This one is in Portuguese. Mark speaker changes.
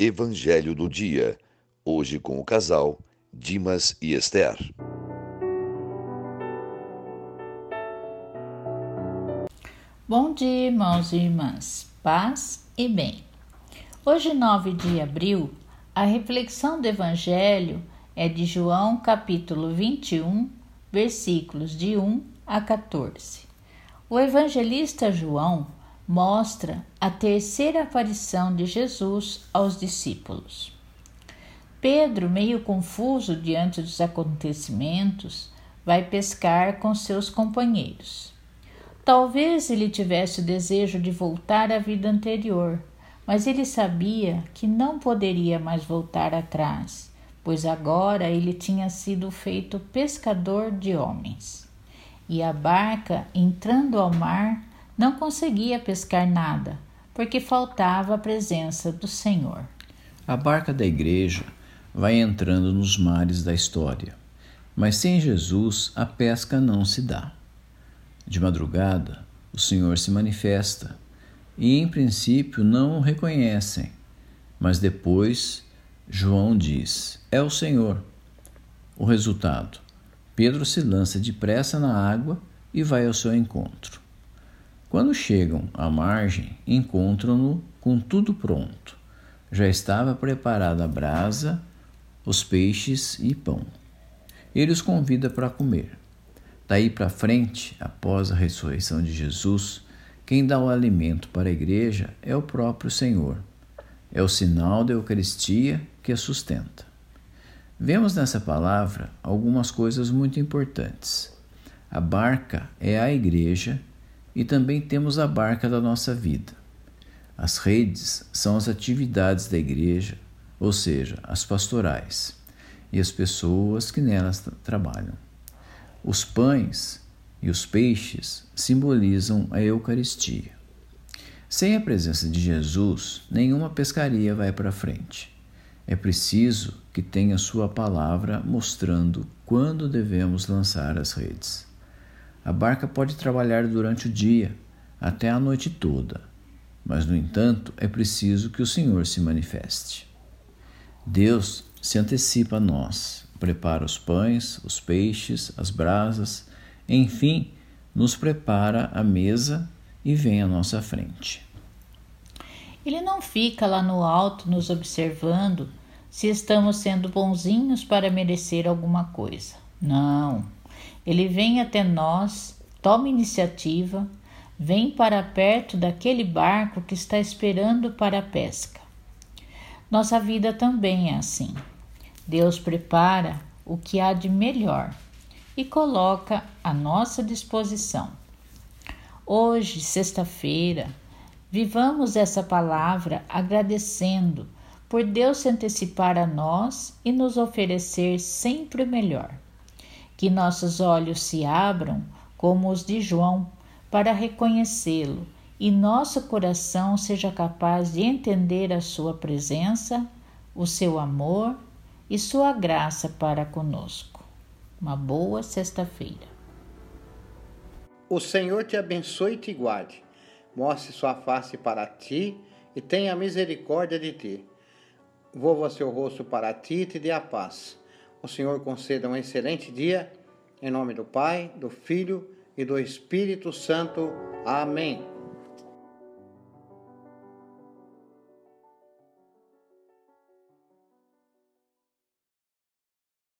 Speaker 1: Evangelho do Dia. Hoje com o casal Dimas e Esther.
Speaker 2: Bom dia, irmãos e irmãs. Paz e bem. Hoje, 9 de abril, a reflexão do Evangelho é de João, capítulo 21, versículos de 1 a 14. O evangelista João mostra a terceira aparição de Jesus aos discípulos. Pedro, meio confuso diante dos acontecimentos, vai pescar com seus companheiros. Talvez ele tivesse o desejo de voltar à vida anterior, mas ele sabia que não poderia mais voltar atrás, pois agora ele tinha sido feito pescador de homens. E a barca, entrando ao mar, não conseguia pescar nada, porque faltava a presença do Senhor.
Speaker 3: A barca da igreja vai entrando nos mares da história, mas sem Jesus a pesca não se dá. De madrugada, o Senhor se manifesta e, em princípio, não o reconhecem, mas depois João diz: É o Senhor. O resultado: Pedro se lança depressa na água e vai ao seu encontro. Quando chegam à margem, encontram-no com tudo pronto. Já estava preparada a brasa, os peixes e pão. Ele os convida para comer. Daí para frente, após a ressurreição de Jesus, quem dá o alimento para a igreja é o próprio Senhor. É o sinal da Eucaristia que a sustenta. Vemos nessa palavra algumas coisas muito importantes. A barca é a igreja e também temos a barca da nossa vida. As redes são as atividades da igreja, ou seja, as pastorais, e as pessoas que nelas trabalham. Os pães e os peixes simbolizam a Eucaristia. Sem a presença de Jesus, nenhuma pescaria vai para frente. É preciso que tenha Sua palavra mostrando quando devemos lançar as redes. A barca pode trabalhar durante o dia, até a noite toda, mas, no entanto, é preciso que o Senhor se manifeste. Deus se antecipa a nós, prepara os pães, os peixes, as brasas, enfim, nos prepara a mesa e vem à nossa frente.
Speaker 2: Ele não fica lá no alto nos observando se estamos sendo bonzinhos para merecer alguma coisa. Não. Ele vem até nós, toma iniciativa, vem para perto daquele barco que está esperando para a pesca. Nossa vida também é assim. Deus prepara o que há de melhor e coloca à nossa disposição. Hoje, sexta-feira, vivamos essa palavra agradecendo por Deus se antecipar a nós e nos oferecer sempre o melhor que nossos olhos se abram como os de João para reconhecê-lo e nosso coração seja capaz de entender a sua presença, o seu amor e sua graça para conosco. Uma boa sexta-feira.
Speaker 4: O Senhor te abençoe e te guarde, mostre sua face para ti e tenha misericórdia de ti. Volva seu rosto para ti e te dê a paz o Senhor conceda um excelente dia. Em nome do Pai, do Filho e do Espírito Santo. Amém.